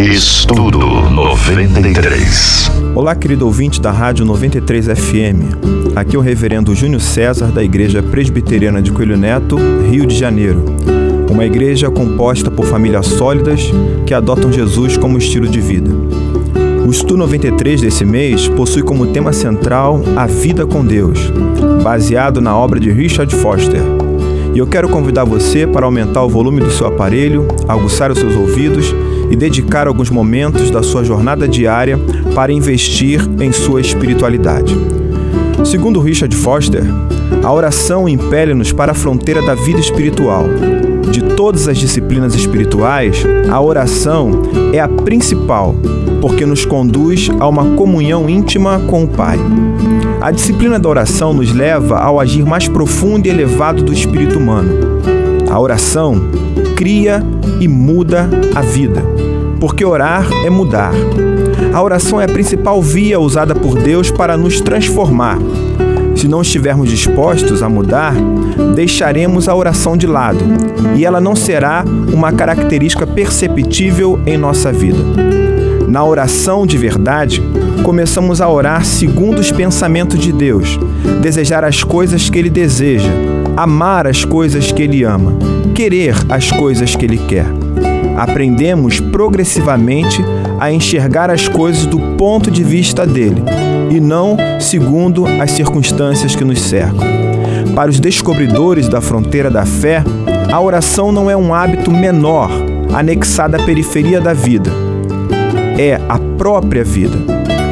Estudo 93. Olá, querido ouvinte da Rádio 93 FM. Aqui é o Reverendo Júnior César, da Igreja Presbiteriana de Coelho Neto, Rio de Janeiro. Uma igreja composta por famílias sólidas que adotam Jesus como estilo de vida. O Estudo 93 desse mês possui como tema central a vida com Deus, baseado na obra de Richard Foster. E eu quero convidar você para aumentar o volume do seu aparelho, aguçar os seus ouvidos e dedicar alguns momentos da sua jornada diária para investir em sua espiritualidade. Segundo Richard Foster, a oração impele-nos para a fronteira da vida espiritual. De todas as disciplinas espirituais, a oração é a principal, porque nos conduz a uma comunhão íntima com o Pai. A disciplina da oração nos leva ao agir mais profundo e elevado do espírito humano. A oração cria e muda a vida, porque orar é mudar. A oração é a principal via usada por Deus para nos transformar. Se não estivermos dispostos a mudar, deixaremos a oração de lado e ela não será uma característica perceptível em nossa vida. Na oração de verdade, começamos a orar segundo os pensamentos de Deus, desejar as coisas que Ele deseja, amar as coisas que Ele ama querer as coisas que Ele quer. Aprendemos progressivamente a enxergar as coisas do ponto de vista dele e não segundo as circunstâncias que nos cercam. Para os descobridores da fronteira da fé, a oração não é um hábito menor anexado à periferia da vida. É a própria vida,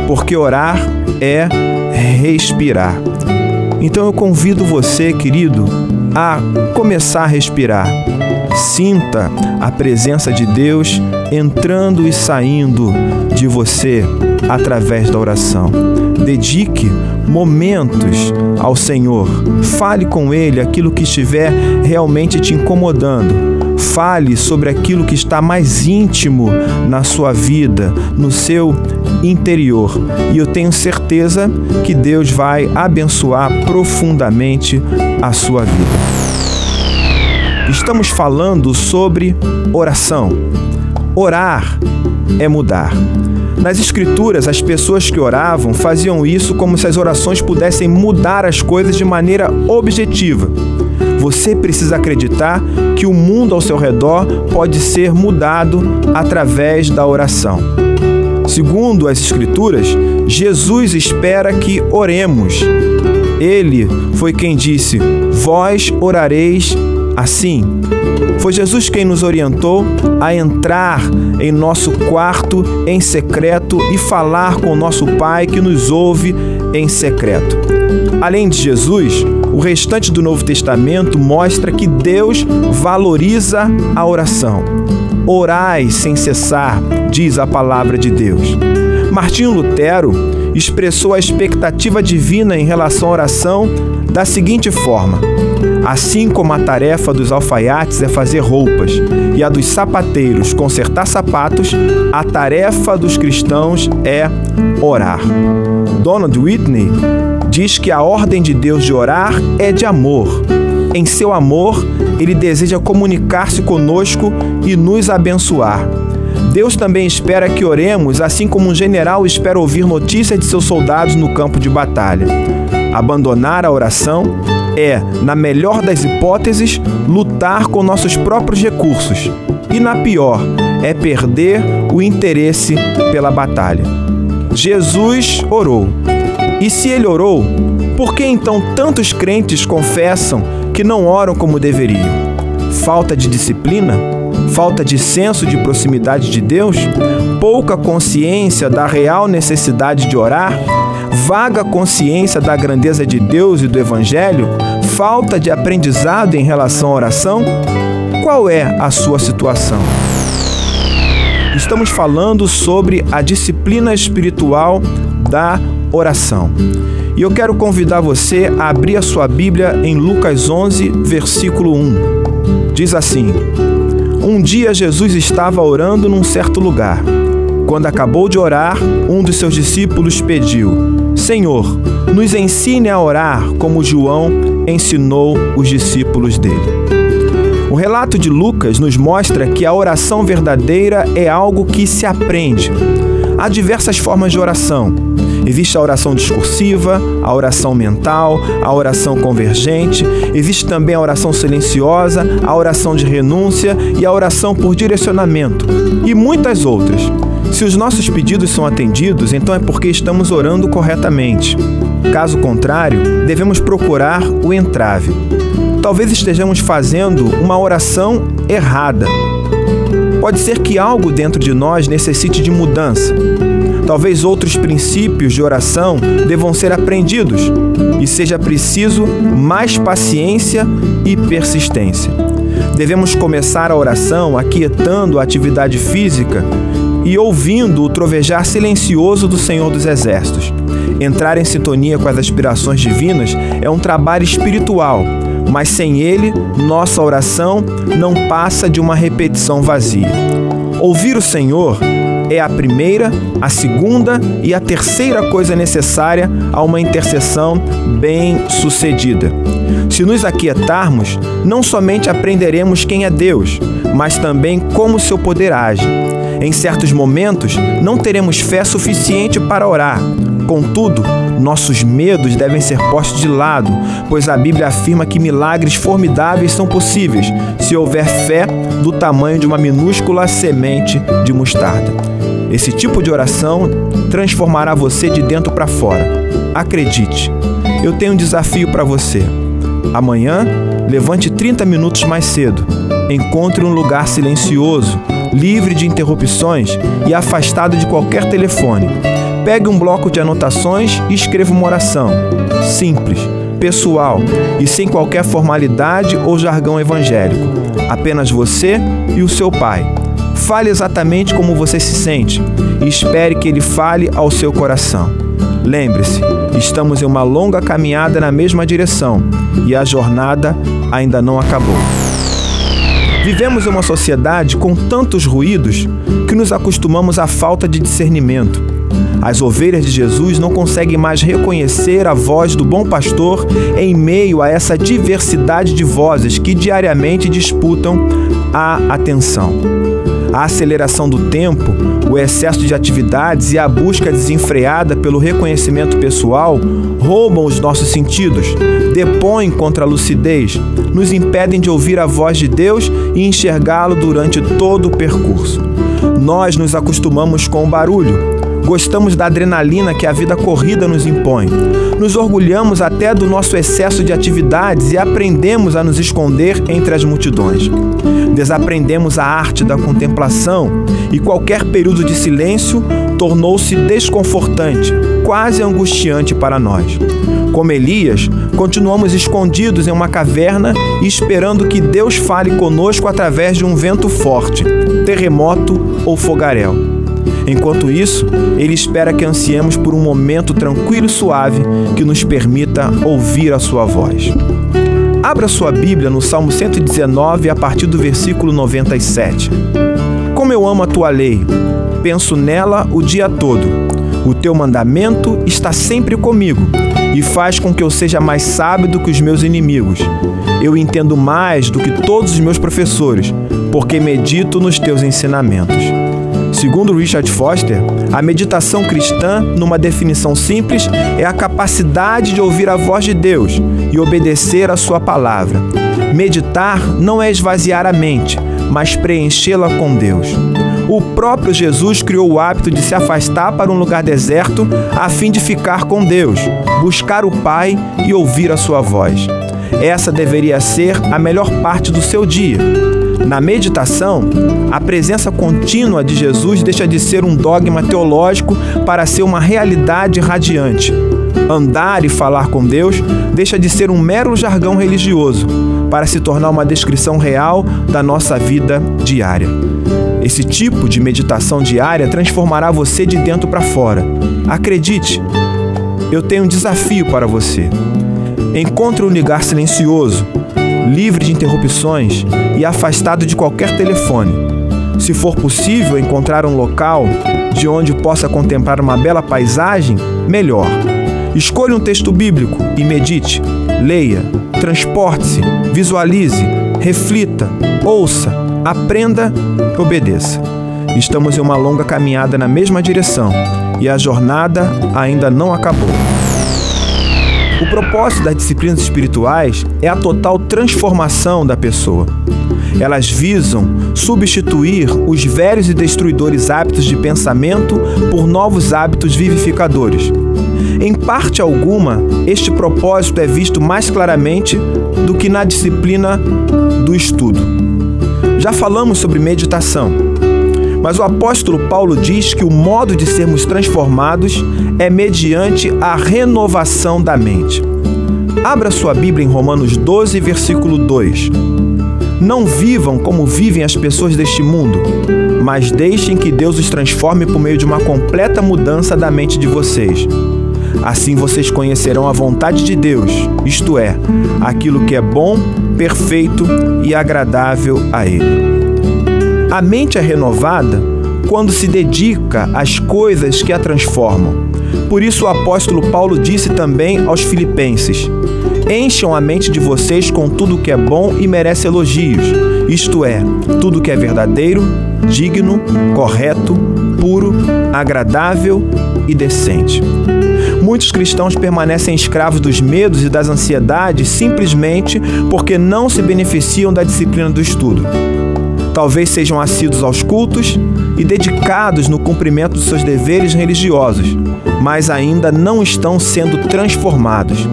porque orar é respirar. Então eu convido você, querido, a começar a respirar. Sinta a presença de Deus entrando e saindo de você através da oração. Dedique momentos ao Senhor. Fale com Ele aquilo que estiver realmente te incomodando Fale sobre aquilo que está mais íntimo na sua vida, no seu interior. E eu tenho certeza que Deus vai abençoar profundamente a sua vida. Estamos falando sobre oração. Orar é mudar. Nas Escrituras, as pessoas que oravam faziam isso como se as orações pudessem mudar as coisas de maneira objetiva. Você precisa acreditar que o mundo ao seu redor pode ser mudado através da oração. Segundo as Escrituras, Jesus espera que oremos. Ele foi quem disse: Vós orareis assim. Foi Jesus quem nos orientou a entrar em nosso quarto em secreto e falar com nosso Pai que nos ouve em secreto. Além de Jesus, o restante do Novo Testamento mostra que Deus valoriza a oração. Orai sem cessar, diz a palavra de Deus. Martinho Lutero expressou a expectativa divina em relação à oração da seguinte forma: Assim como a tarefa dos alfaiates é fazer roupas e a dos sapateiros consertar sapatos, a tarefa dos cristãos é orar. Donald Whitney diz que a ordem de Deus de orar é de amor. Em seu amor, ele deseja comunicar-se conosco e nos abençoar. Deus também espera que oremos, assim como um general espera ouvir notícias de seus soldados no campo de batalha. Abandonar a oração é, na melhor das hipóteses, lutar com nossos próprios recursos, e na pior, é perder o interesse pela batalha. Jesus orou. E se ele orou, por que então tantos crentes confessam que não oram como deveriam? Falta de disciplina? Falta de senso de proximidade de Deus? Pouca consciência da real necessidade de orar? vaga consciência da grandeza de Deus e do Evangelho, falta de aprendizado em relação à oração? Qual é a sua situação? Estamos falando sobre a disciplina espiritual da oração. E eu quero convidar você a abrir a sua Bíblia em Lucas 11, versículo 1. Diz assim: Um dia Jesus estava orando num certo lugar. Quando acabou de orar, um dos seus discípulos pediu: Senhor, nos ensine a orar como João ensinou os discípulos dele. O relato de Lucas nos mostra que a oração verdadeira é algo que se aprende. Há diversas formas de oração. Existe a oração discursiva, a oração mental, a oração convergente, existe também a oração silenciosa, a oração de renúncia e a oração por direcionamento, e muitas outras. Se os nossos pedidos são atendidos, então é porque estamos orando corretamente. Caso contrário, devemos procurar o entrave. Talvez estejamos fazendo uma oração errada. Pode ser que algo dentro de nós necessite de mudança. Talvez outros princípios de oração devam ser aprendidos e seja preciso mais paciência e persistência. Devemos começar a oração aquietando a atividade física e ouvindo o trovejar silencioso do Senhor dos Exércitos. Entrar em sintonia com as aspirações divinas é um trabalho espiritual, mas sem ele, nossa oração não passa de uma repetição vazia. Ouvir o Senhor é a primeira, a segunda e a terceira coisa necessária a uma intercessão bem-sucedida. Se nos aquietarmos, não somente aprenderemos quem é Deus, mas também como seu poder age. Em certos momentos, não teremos fé suficiente para orar. Contudo, nossos medos devem ser postos de lado, pois a Bíblia afirma que milagres formidáveis são possíveis se houver fé do tamanho de uma minúscula semente de mostarda. Esse tipo de oração transformará você de dentro para fora. Acredite, eu tenho um desafio para você. Amanhã, levante 30 minutos mais cedo. Encontre um lugar silencioso, livre de interrupções e afastado de qualquer telefone. Pegue um bloco de anotações e escreva uma oração. Simples, pessoal e sem qualquer formalidade ou jargão evangélico. Apenas você e o seu Pai. Fale exatamente como você se sente e espere que ele fale ao seu coração. Lembre-se, estamos em uma longa caminhada na mesma direção e a jornada ainda não acabou. Vivemos em uma sociedade com tantos ruídos que nos acostumamos à falta de discernimento. As ovelhas de Jesus não conseguem mais reconhecer a voz do bom pastor em meio a essa diversidade de vozes que diariamente disputam a atenção. A aceleração do tempo, o excesso de atividades e a busca desenfreada pelo reconhecimento pessoal roubam os nossos sentidos, depõem contra a lucidez, nos impedem de ouvir a voz de Deus e enxergá-lo durante todo o percurso. Nós nos acostumamos com o barulho, Gostamos da adrenalina que a vida corrida nos impõe. Nos orgulhamos até do nosso excesso de atividades e aprendemos a nos esconder entre as multidões. Desaprendemos a arte da contemplação e qualquer período de silêncio tornou-se desconfortante, quase angustiante para nós. Como Elias, continuamos escondidos em uma caverna e esperando que Deus fale conosco através de um vento forte, terremoto ou fogaréu. Enquanto isso, Ele espera que ansiemos por um momento tranquilo e suave que nos permita ouvir a Sua voz. Abra sua Bíblia no Salmo 119, a partir do versículo 97. Como eu amo a tua lei, penso nela o dia todo. O teu mandamento está sempre comigo e faz com que eu seja mais sábio do que os meus inimigos. Eu entendo mais do que todos os meus professores, porque medito nos teus ensinamentos. Segundo Richard Foster, a meditação cristã, numa definição simples, é a capacidade de ouvir a voz de Deus e obedecer a sua palavra. Meditar não é esvaziar a mente, mas preenchê-la com Deus. O próprio Jesus criou o hábito de se afastar para um lugar deserto a fim de ficar com Deus, buscar o Pai e ouvir a sua voz. Essa deveria ser a melhor parte do seu dia na meditação, a presença contínua de Jesus deixa de ser um dogma teológico para ser uma realidade radiante. Andar e falar com Deus deixa de ser um mero jargão religioso para se tornar uma descrição real da nossa vida diária. Esse tipo de meditação diária transformará você de dentro para fora. Acredite, eu tenho um desafio para você. Encontre um lugar silencioso, livre de interrupções e afastado de qualquer telefone. Se for possível encontrar um local de onde possa contemplar uma bela paisagem, melhor. Escolha um texto bíblico e medite, leia, transporte-se, visualize, reflita, ouça, aprenda obedeça. Estamos em uma longa caminhada na mesma direção e a jornada ainda não acabou. O propósito das disciplinas espirituais é a total transformação da pessoa. Elas visam substituir os velhos e destruidores hábitos de pensamento por novos hábitos vivificadores. Em parte alguma, este propósito é visto mais claramente do que na disciplina do estudo. Já falamos sobre meditação, mas o apóstolo Paulo diz que o modo de sermos transformados é mediante a renovação da mente. Abra sua Bíblia em Romanos 12, versículo 2. Não vivam como vivem as pessoas deste mundo, mas deixem que Deus os transforme por meio de uma completa mudança da mente de vocês. Assim vocês conhecerão a vontade de Deus, isto é, aquilo que é bom, perfeito e agradável a Ele. A mente é renovada quando se dedica às coisas que a transformam. Por isso o apóstolo Paulo disse também aos filipenses: Encham a mente de vocês com tudo que é bom e merece elogios, isto é, tudo que é verdadeiro, digno, correto, puro, agradável e decente. Muitos cristãos permanecem escravos dos medos e das ansiedades simplesmente porque não se beneficiam da disciplina do estudo. Talvez sejam assíduos aos cultos e dedicados no cumprimento dos seus deveres religiosos, mas ainda não estão sendo transformados.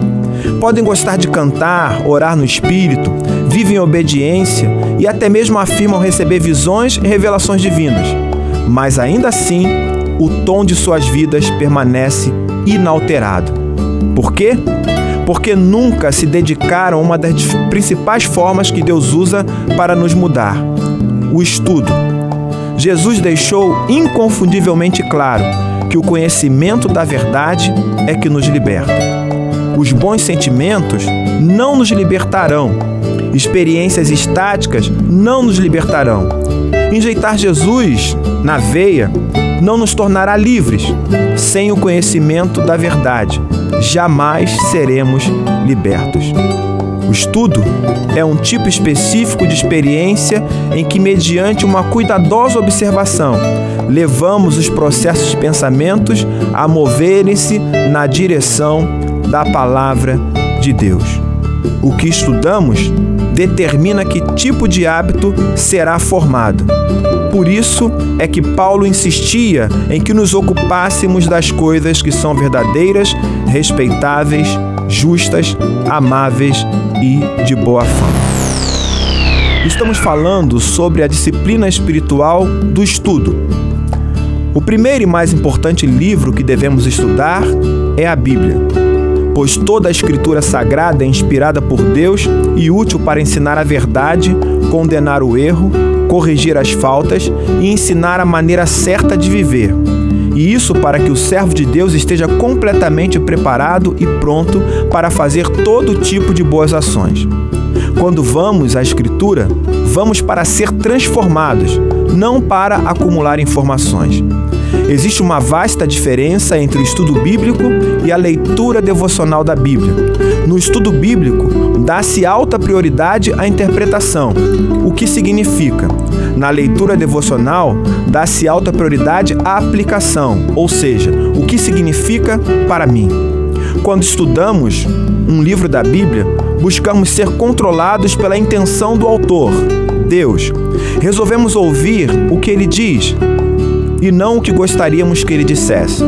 Podem gostar de cantar, orar no espírito, vivem em obediência e até mesmo afirmam receber visões e revelações divinas, mas ainda assim o tom de suas vidas permanece inalterado. Por quê? Porque nunca se dedicaram a uma das principais formas que Deus usa para nos mudar: o estudo. Jesus deixou inconfundivelmente claro que o conhecimento da verdade é que nos liberta. Os bons sentimentos não nos libertarão. Experiências estáticas não nos libertarão. Injeitar Jesus na veia não nos tornará livres. Sem o conhecimento da verdade, jamais seremos libertos. O estudo é um tipo específico de experiência em que, mediante uma cuidadosa observação, levamos os processos de pensamentos a moverem-se na direção da palavra de Deus. O que estudamos determina que tipo de hábito será formado. Por isso é que Paulo insistia em que nos ocupássemos das coisas que são verdadeiras, respeitáveis, justas, amáveis e de boa fama. Estamos falando sobre a disciplina espiritual do estudo. O primeiro e mais importante livro que devemos estudar é a Bíblia pois toda a Escritura sagrada é inspirada por Deus e útil para ensinar a verdade, condenar o erro, corrigir as faltas e ensinar a maneira certa de viver. E isso para que o servo de Deus esteja completamente preparado e pronto para fazer todo tipo de boas ações. Quando vamos à Escritura, vamos para ser transformados, não para acumular informações. Existe uma vasta diferença entre o estudo bíblico e a leitura devocional da Bíblia. No estudo bíblico, dá-se alta prioridade à interpretação, o que significa? Na leitura devocional, dá-se alta prioridade à aplicação, ou seja, o que significa para mim. Quando estudamos um livro da Bíblia, buscamos ser controlados pela intenção do autor, Deus. Resolvemos ouvir o que ele diz, e não o que gostaríamos que ele dissesse.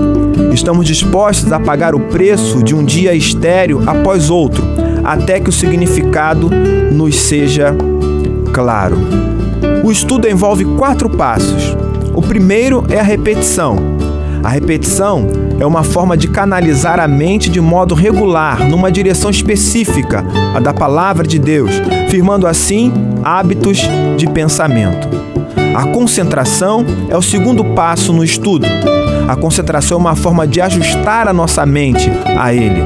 Estamos dispostos a pagar o preço de um dia estéreo após outro, até que o significado nos seja claro. O estudo envolve quatro passos. O primeiro é a repetição. A repetição é uma forma de canalizar a mente de modo regular, numa direção específica, a da palavra de Deus, firmando assim hábitos de pensamento. A concentração é o segundo passo no estudo. A concentração é uma forma de ajustar a nossa mente a ele.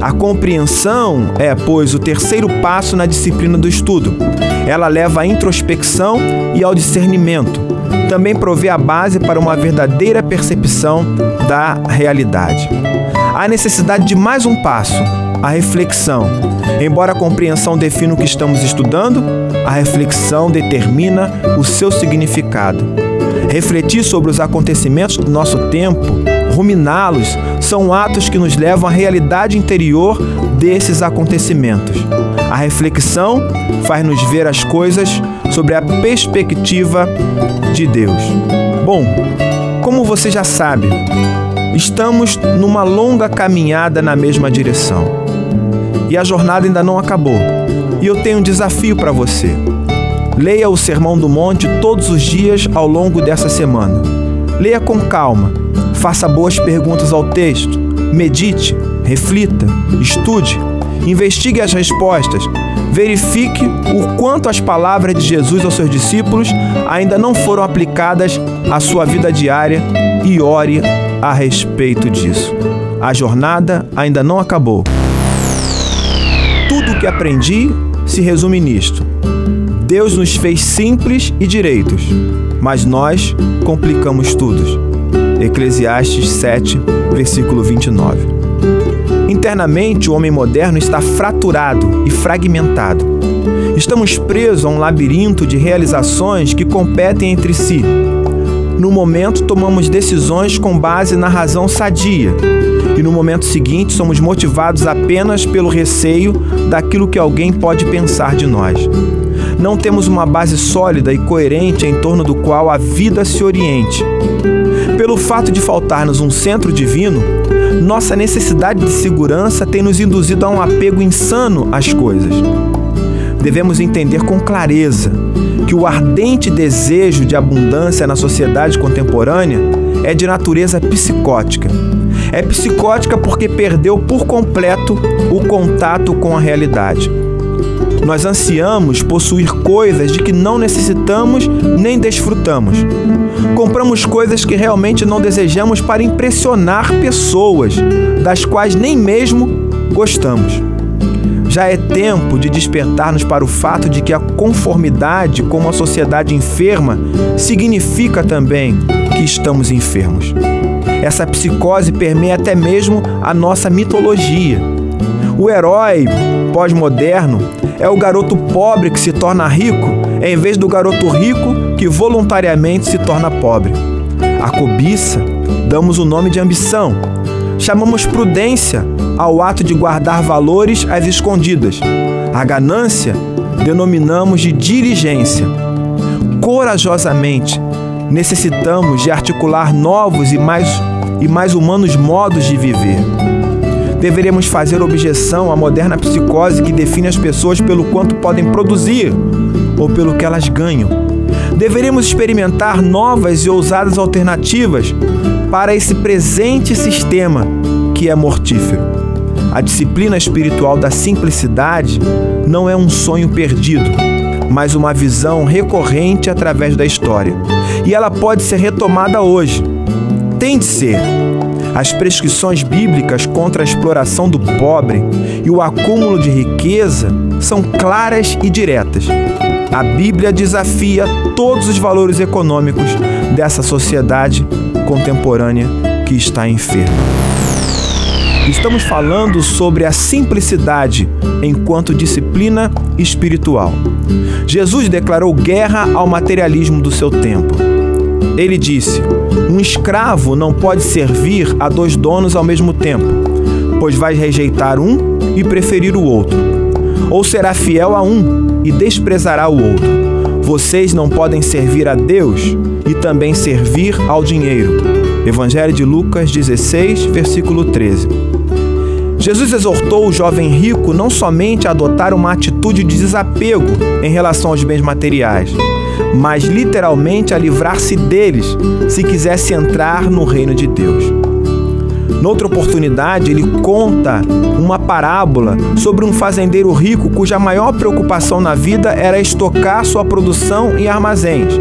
A compreensão é, pois, o terceiro passo na disciplina do estudo. Ela leva à introspecção e ao discernimento. Também provê a base para uma verdadeira percepção da realidade. Há necessidade de mais um passo, a reflexão. Embora a compreensão defina o que estamos estudando, a reflexão determina o seu significado. Refletir sobre os acontecimentos do nosso tempo, ruminá-los, são atos que nos levam à realidade interior desses acontecimentos. A reflexão faz-nos ver as coisas sobre a perspectiva de Deus. Bom, como você já sabe, estamos numa longa caminhada na mesma direção. E a jornada ainda não acabou. E eu tenho um desafio para você. Leia o Sermão do Monte todos os dias ao longo dessa semana. Leia com calma, faça boas perguntas ao texto, medite, reflita, estude, investigue as respostas, verifique o quanto as palavras de Jesus aos seus discípulos ainda não foram aplicadas à sua vida diária e ore a respeito disso. A jornada ainda não acabou. Tudo o que aprendi se resume nisto Deus nos fez simples e direitos, mas nós complicamos tudo. Eclesiastes 7, versículo 29. Internamente, o homem moderno está fraturado e fragmentado. Estamos presos a um labirinto de realizações que competem entre si. No momento, tomamos decisões com base na razão sadia, e no momento seguinte somos motivados apenas pelo receio daquilo que alguém pode pensar de nós não temos uma base sólida e coerente em torno do qual a vida se oriente. Pelo fato de faltar-nos um centro divino, nossa necessidade de segurança tem nos induzido a um apego insano às coisas. Devemos entender com clareza que o ardente desejo de abundância na sociedade contemporânea é de natureza psicótica. É psicótica porque perdeu por completo o contato com a realidade. Nós ansiamos possuir coisas de que não necessitamos nem desfrutamos. Compramos coisas que realmente não desejamos para impressionar pessoas, das quais nem mesmo gostamos. Já é tempo de despertar-nos para o fato de que a conformidade com uma sociedade enferma significa também que estamos enfermos. Essa psicose permeia até mesmo a nossa mitologia. O herói pós-moderno é o garoto pobre que se torna rico, em vez do garoto rico que voluntariamente se torna pobre. A cobiça damos o nome de ambição. Chamamos prudência ao ato de guardar valores às escondidas. A ganância denominamos de diligência. Corajosamente, necessitamos de articular novos e mais, e mais humanos modos de viver deveremos fazer objeção à moderna psicose que define as pessoas pelo quanto podem produzir ou pelo que elas ganham. Deveremos experimentar novas e ousadas alternativas para esse presente sistema que é mortífero. A disciplina espiritual da simplicidade não é um sonho perdido, mas uma visão recorrente através da história. E ela pode ser retomada hoje. Tem de ser as prescrições bíblicas contra a exploração do pobre e o acúmulo de riqueza são claras e diretas. A Bíblia desafia todos os valores econômicos dessa sociedade contemporânea que está enferma. Estamos falando sobre a simplicidade enquanto disciplina espiritual. Jesus declarou guerra ao materialismo do seu tempo. Ele disse: Um escravo não pode servir a dois donos ao mesmo tempo, pois vai rejeitar um e preferir o outro, ou será fiel a um e desprezará o outro. Vocês não podem servir a Deus e também servir ao dinheiro. Evangelho de Lucas 16, versículo 13. Jesus exortou o jovem rico não somente a adotar uma atitude de desapego em relação aos bens materiais, mas literalmente a livrar-se deles se quisesse entrar no reino de Deus. Noutra oportunidade, ele conta uma parábola sobre um fazendeiro rico cuja maior preocupação na vida era estocar sua produção em armazéns.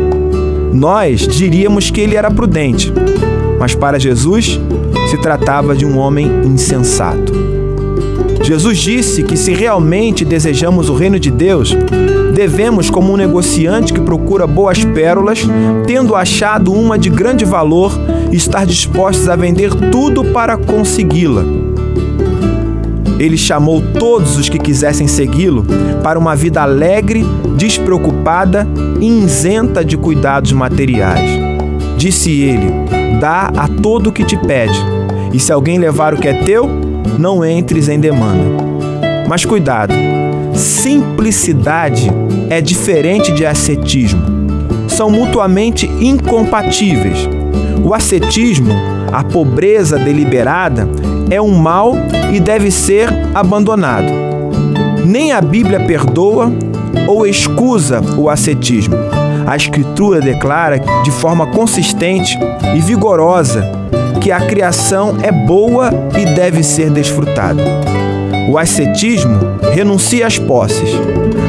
Nós diríamos que ele era prudente, mas para Jesus se tratava de um homem insensato. Jesus disse que se realmente desejamos o reino de Deus, devemos, como um negociante que procura boas pérolas, tendo achado uma de grande valor, estar dispostos a vender tudo para consegui-la. ele chamou todos os que quisessem segui-lo para uma vida alegre, despreocupada e isenta de cuidados materiais. Disse ele: Dá a todo o que te pede, e se alguém levar o que é teu, não entres em demanda. Mas cuidado, simplicidade é diferente de ascetismo. São mutuamente incompatíveis. O ascetismo, a pobreza deliberada, é um mal e deve ser abandonado. Nem a Bíblia perdoa ou excusa o ascetismo. A Escritura declara de forma consistente e vigorosa que a criação é boa e deve ser desfrutada. O ascetismo renuncia às posses.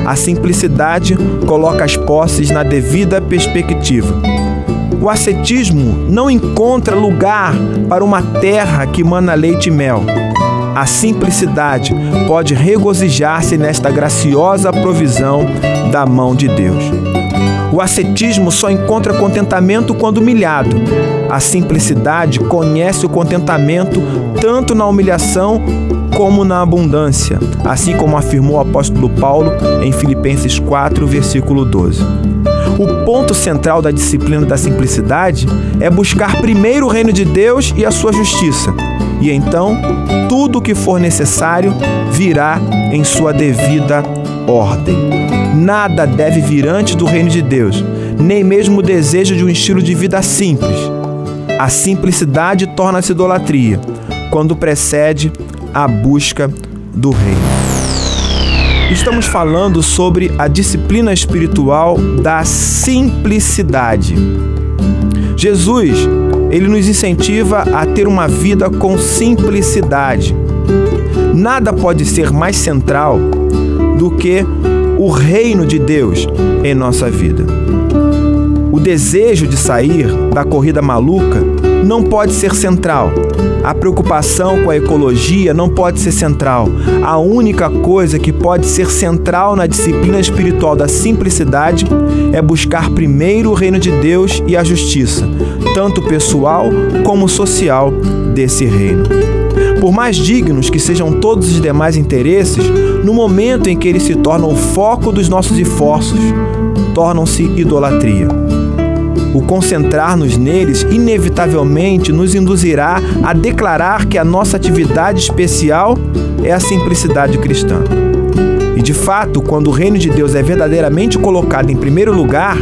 A simplicidade coloca as posses na devida perspectiva. O ascetismo não encontra lugar para uma terra que mana leite e mel. A simplicidade pode regozijar-se nesta graciosa provisão da mão de Deus. O ascetismo só encontra contentamento quando humilhado. A simplicidade conhece o contentamento tanto na humilhação como na abundância, assim como afirmou o apóstolo Paulo em Filipenses 4, versículo 12. O ponto central da disciplina da simplicidade é buscar primeiro o reino de Deus e a sua justiça, e então tudo o que for necessário virá em sua devida ordem. Nada deve vir antes do reino de Deus, nem mesmo o desejo de um estilo de vida simples. A simplicidade torna-se idolatria quando precede a busca do reino. Estamos falando sobre a disciplina espiritual da simplicidade. Jesus, ele nos incentiva a ter uma vida com simplicidade. Nada pode ser mais central do que o reino de Deus em nossa vida. O desejo de sair da corrida maluca não pode ser central. A preocupação com a ecologia não pode ser central. A única coisa que pode ser central na disciplina espiritual da simplicidade é buscar primeiro o reino de Deus e a justiça, tanto pessoal como social desse reino. Por mais dignos que sejam todos os demais interesses, no momento em que eles se tornam o foco dos nossos esforços, tornam-se idolatria. O concentrar-nos neles inevitavelmente nos induzirá a declarar que a nossa atividade especial é a simplicidade cristã. E de fato, quando o reino de Deus é verdadeiramente colocado em primeiro lugar,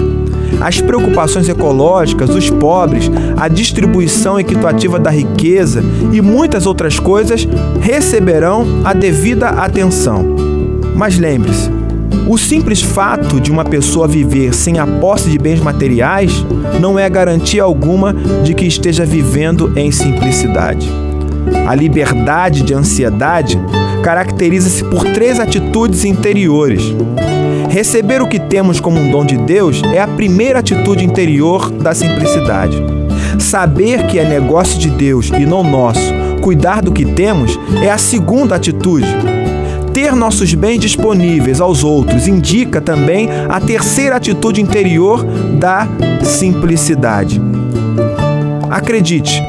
as preocupações ecológicas, os pobres, a distribuição equitativa da riqueza e muitas outras coisas receberão a devida atenção. Mas lembre-se, o simples fato de uma pessoa viver sem a posse de bens materiais não é garantia alguma de que esteja vivendo em simplicidade. A liberdade de ansiedade caracteriza-se por três atitudes interiores. Receber o que temos como um dom de Deus é a primeira atitude interior da simplicidade. Saber que é negócio de Deus e não nosso, cuidar do que temos, é a segunda atitude ter nossos bens disponíveis aos outros indica também a terceira atitude interior da simplicidade. Acredite,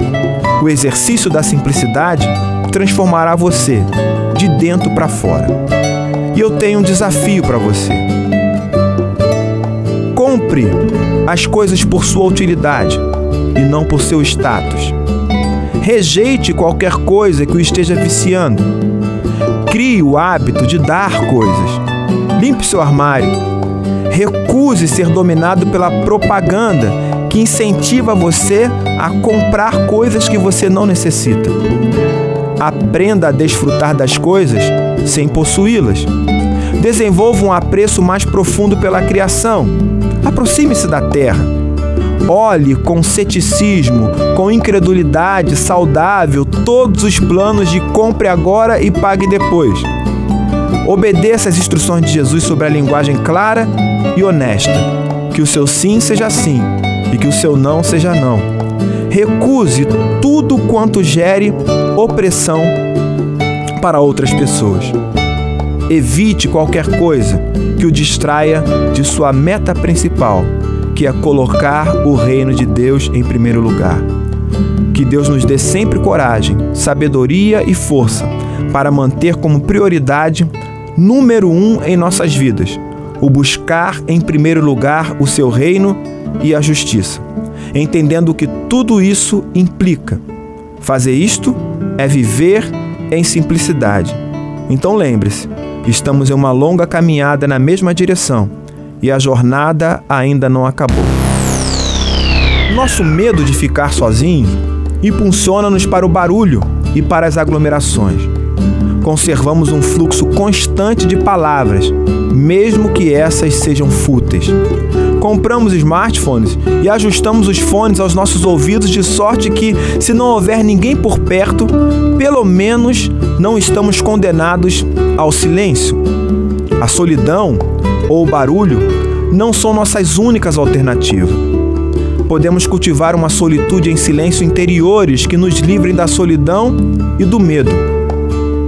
o exercício da simplicidade transformará você de dentro para fora. E eu tenho um desafio para você. Compre as coisas por sua utilidade e não por seu status. Rejeite qualquer coisa que o esteja viciando Crie o hábito de dar coisas. Limpe seu armário. Recuse ser dominado pela propaganda que incentiva você a comprar coisas que você não necessita. Aprenda a desfrutar das coisas sem possuí-las. Desenvolva um apreço mais profundo pela criação. Aproxime-se da terra Olhe com ceticismo, com incredulidade saudável todos os planos de compre agora e pague depois. Obedeça às instruções de Jesus sobre a linguagem clara e honesta. Que o seu sim seja sim e que o seu não seja não. Recuse tudo quanto gere opressão para outras pessoas. Evite qualquer coisa que o distraia de sua meta principal que é colocar o reino de Deus em primeiro lugar. Que Deus nos dê sempre coragem, sabedoria e força para manter como prioridade número um em nossas vidas o buscar em primeiro lugar o seu reino e a justiça, entendendo que tudo isso implica. Fazer isto é viver em simplicidade. Então lembre-se, estamos em uma longa caminhada na mesma direção e a jornada ainda não acabou. Nosso medo de ficar sozinho impulsiona-nos para o barulho e para as aglomerações. Conservamos um fluxo constante de palavras, mesmo que essas sejam fúteis. Compramos smartphones e ajustamos os fones aos nossos ouvidos de sorte que, se não houver ninguém por perto, pelo menos não estamos condenados ao silêncio. A solidão ou barulho não são nossas únicas alternativas. Podemos cultivar uma solitude em silêncio interiores que nos livrem da solidão e do medo.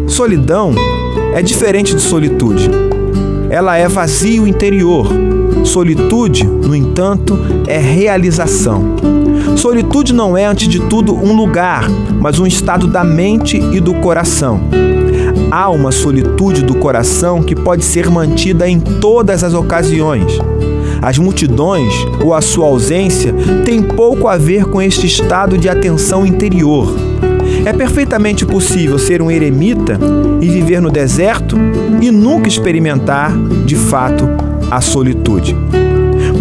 Solidão é diferente de solitude. Ela é vazio interior. Solitude, no entanto, é realização. Solitude não é, antes de tudo, um lugar, mas um estado da mente e do coração. Há uma solitude do coração que pode ser mantida em todas as ocasiões. As multidões ou a sua ausência têm pouco a ver com este estado de atenção interior. É perfeitamente possível ser um eremita e viver no deserto e nunca experimentar, de fato, a solitude.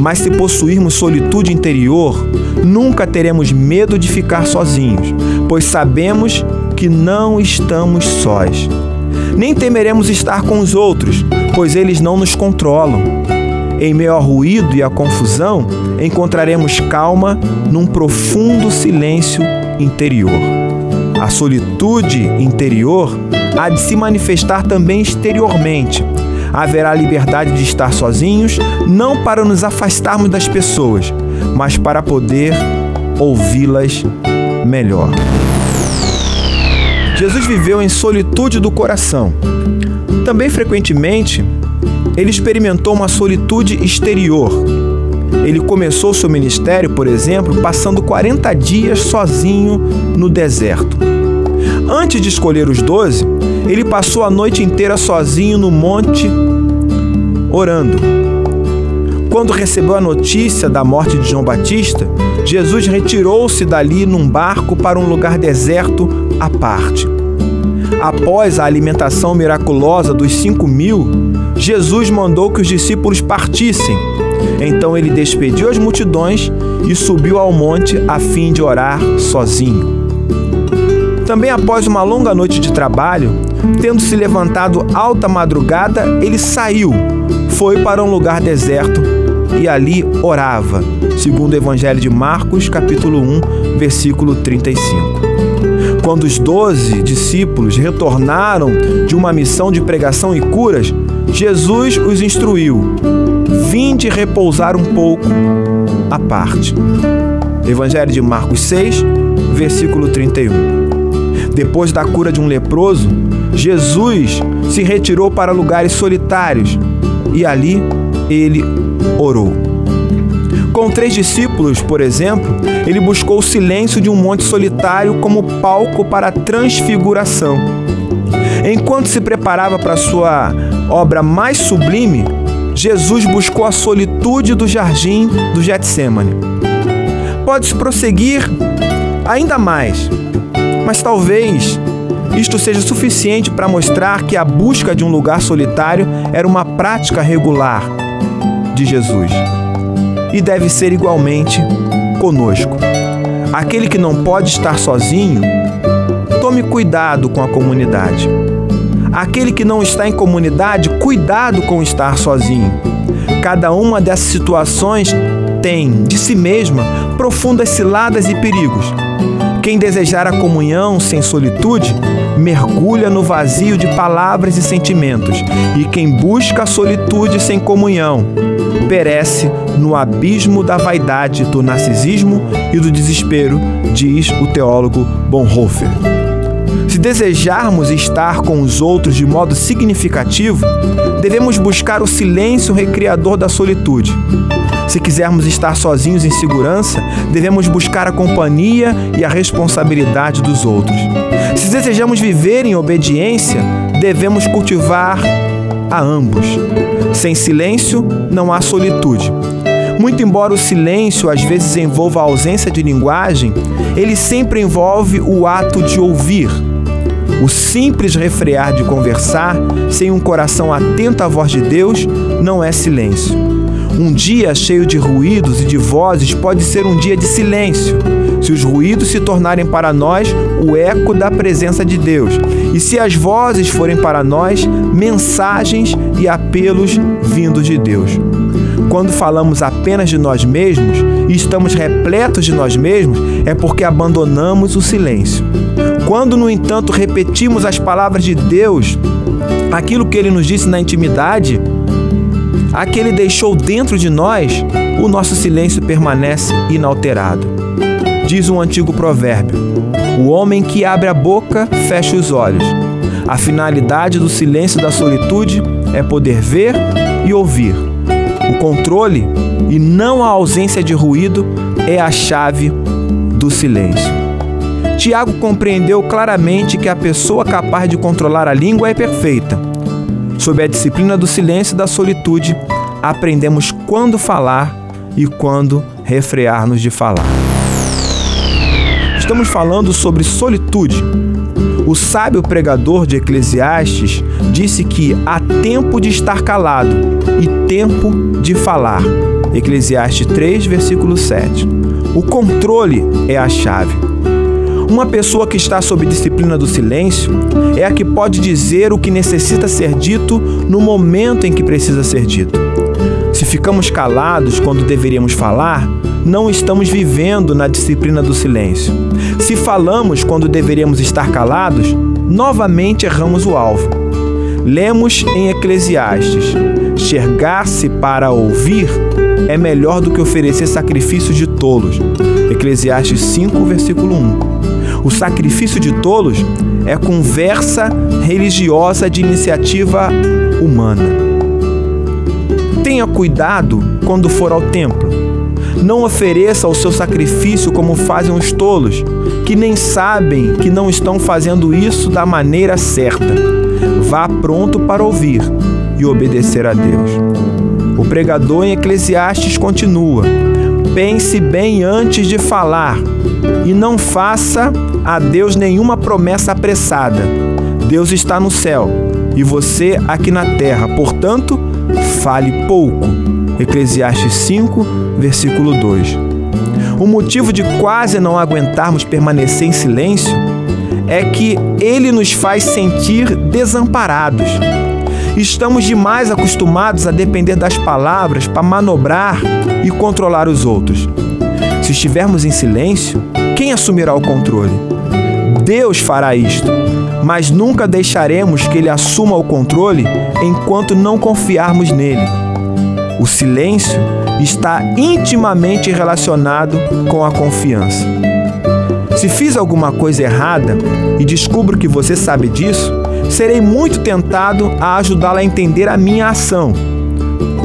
Mas se possuirmos solitude interior, nunca teremos medo de ficar sozinhos, pois sabemos que não estamos sós nem temeremos estar com os outros, pois eles não nos controlam. Em meio ao ruído e à confusão, encontraremos calma num profundo silêncio interior. A solitude interior há de se manifestar também exteriormente. Haverá liberdade de estar sozinhos, não para nos afastarmos das pessoas, mas para poder ouvi-las melhor. Jesus viveu em solitude do coração. Também frequentemente, ele experimentou uma solitude exterior. Ele começou seu ministério, por exemplo, passando 40 dias sozinho no deserto. Antes de escolher os doze, ele passou a noite inteira sozinho no monte, orando. Quando recebeu a notícia da morte de João Batista, Jesus retirou-se dali num barco para um lugar deserto à parte. Após a alimentação miraculosa dos cinco mil, Jesus mandou que os discípulos partissem. Então ele despediu as multidões e subiu ao monte a fim de orar sozinho. Também após uma longa noite de trabalho, tendo se levantado alta madrugada, ele saiu, foi para um lugar deserto e ali orava, segundo o Evangelho de Marcos, capítulo 1, versículo 35. Quando os doze discípulos retornaram de uma missão de pregação e curas, Jesus os instruiu: Vinde repousar um pouco à parte. Evangelho de Marcos 6, versículo 31. Depois da cura de um leproso, Jesus se retirou para lugares solitários e ali ele orou. Com três discípulos, por exemplo, ele buscou o silêncio de um monte solitário como palco para a transfiguração. Enquanto se preparava para sua obra mais sublime, Jesus buscou a solitude do jardim do Getsemane. Pode-se prosseguir ainda mais, mas talvez isto seja suficiente para mostrar que a busca de um lugar solitário era uma prática regular de Jesus e deve ser igualmente conosco. Aquele que não pode estar sozinho, tome cuidado com a comunidade. Aquele que não está em comunidade, cuidado com estar sozinho. Cada uma dessas situações tem, de si mesma, profundas ciladas e perigos. Quem desejar a comunhão sem solitude, mergulha no vazio de palavras e sentimentos, e quem busca a solitude sem comunhão, perece no abismo da vaidade, do narcisismo e do desespero, diz o teólogo Bonhoeffer. Se desejarmos estar com os outros de modo significativo, devemos buscar o silêncio recriador da solitude. Se quisermos estar sozinhos em segurança, devemos buscar a companhia e a responsabilidade dos outros. Se desejamos viver em obediência, devemos cultivar a ambos. Sem silêncio, não há solitude. Muito embora o silêncio às vezes envolva a ausência de linguagem, ele sempre envolve o ato de ouvir. O simples refrear de conversar, sem um coração atento à voz de Deus, não é silêncio. Um dia cheio de ruídos e de vozes pode ser um dia de silêncio, se os ruídos se tornarem para nós o eco da presença de Deus, e se as vozes forem para nós mensagens e apelos vindos de Deus. Quando falamos apenas de nós mesmos e estamos repletos de nós mesmos, é porque abandonamos o silêncio. Quando, no entanto, repetimos as palavras de Deus, aquilo que ele nos disse na intimidade, a que ele deixou dentro de nós, o nosso silêncio permanece inalterado. Diz um antigo provérbio: O homem que abre a boca fecha os olhos. A finalidade do silêncio da solitude é poder ver e ouvir. O controle e não a ausência de ruído é a chave do silêncio. Tiago compreendeu claramente que a pessoa capaz de controlar a língua é perfeita. Sob a disciplina do silêncio e da solitude, aprendemos quando falar e quando refrear-nos de falar. Estamos falando sobre solitude. O sábio pregador de Eclesiastes disse que há tempo de estar calado e tempo de falar. Eclesiastes 3, versículo 7. O controle é a chave. Uma pessoa que está sob disciplina do silêncio é a que pode dizer o que necessita ser dito no momento em que precisa ser dito. Se ficamos calados quando deveríamos falar, não estamos vivendo na disciplina do silêncio. Se falamos quando deveríamos estar calados, novamente erramos o alvo. Lemos em Eclesiastes: Chegar-se para ouvir é melhor do que oferecer sacrifícios de tolos. Eclesiastes 5, versículo 1. O sacrifício de tolos é conversa religiosa de iniciativa humana. Tenha cuidado quando for ao templo. Não ofereça o seu sacrifício como fazem os tolos, que nem sabem que não estão fazendo isso da maneira certa. Vá pronto para ouvir e obedecer a Deus. O pregador em Eclesiastes continua: pense bem antes de falar e não faça a Deus nenhuma promessa apressada. Deus está no céu e você aqui na terra, portanto, fale pouco. Eclesiastes 5, versículo 2. O motivo de quase não aguentarmos permanecer em silêncio é que ele nos faz sentir desamparados. Estamos demais acostumados a depender das palavras para manobrar e controlar os outros. Se estivermos em silêncio, quem assumirá o controle? Deus fará isto, mas nunca deixaremos que Ele assuma o controle enquanto não confiarmos nele. O silêncio está intimamente relacionado com a confiança. Se fiz alguma coisa errada e descubro que você sabe disso, serei muito tentado a ajudá-la a entender a minha ação.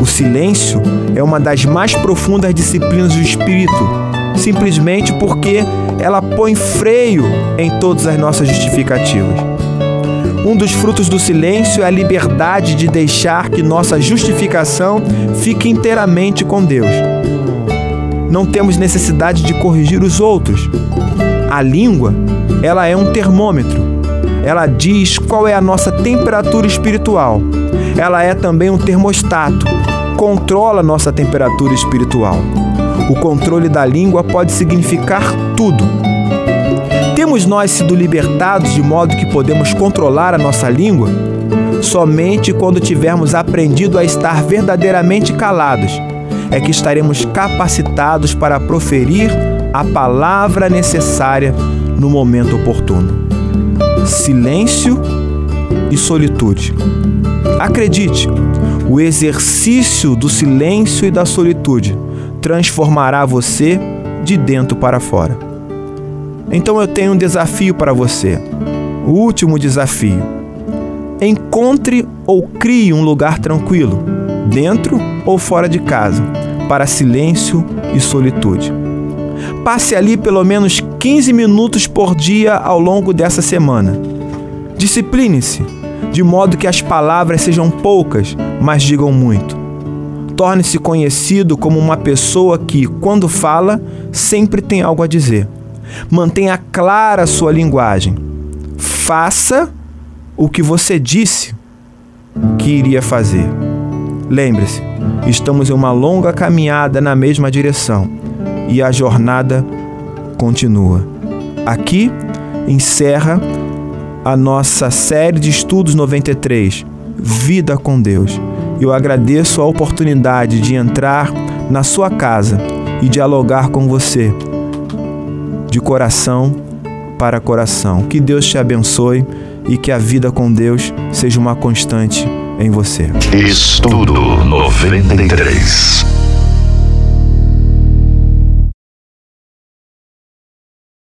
O silêncio é uma das mais profundas disciplinas do espírito, simplesmente porque ela põe freio em todas as nossas justificativas. Um dos frutos do silêncio é a liberdade de deixar que nossa justificação fique inteiramente com Deus. Não temos necessidade de corrigir os outros. A língua, ela é um termômetro. Ela diz qual é a nossa temperatura espiritual. Ela é também um termostato. Controla nossa temperatura espiritual. O controle da língua pode significar tudo temos nós sido libertados de modo que podemos controlar a nossa língua? Somente quando tivermos aprendido a estar verdadeiramente calados é que estaremos capacitados para proferir a palavra necessária no momento oportuno. Silêncio e solitude. Acredite, o exercício do silêncio e da solitude transformará você de dentro para fora. Então eu tenho um desafio para você. O último desafio. Encontre ou crie um lugar tranquilo, dentro ou fora de casa, para silêncio e solitude. Passe ali pelo menos 15 minutos por dia ao longo dessa semana. Discipline-se, de modo que as palavras sejam poucas, mas digam muito. Torne-se conhecido como uma pessoa que, quando fala, sempre tem algo a dizer. Mantenha clara a sua linguagem. Faça o que você disse que iria fazer. Lembre-se, estamos em uma longa caminhada na mesma direção e a jornada continua. Aqui encerra a nossa série de estudos 93, Vida com Deus. Eu agradeço a oportunidade de entrar na sua casa e dialogar com você de coração para coração. Que Deus te abençoe e que a vida com Deus seja uma constante em você. Estudo 93.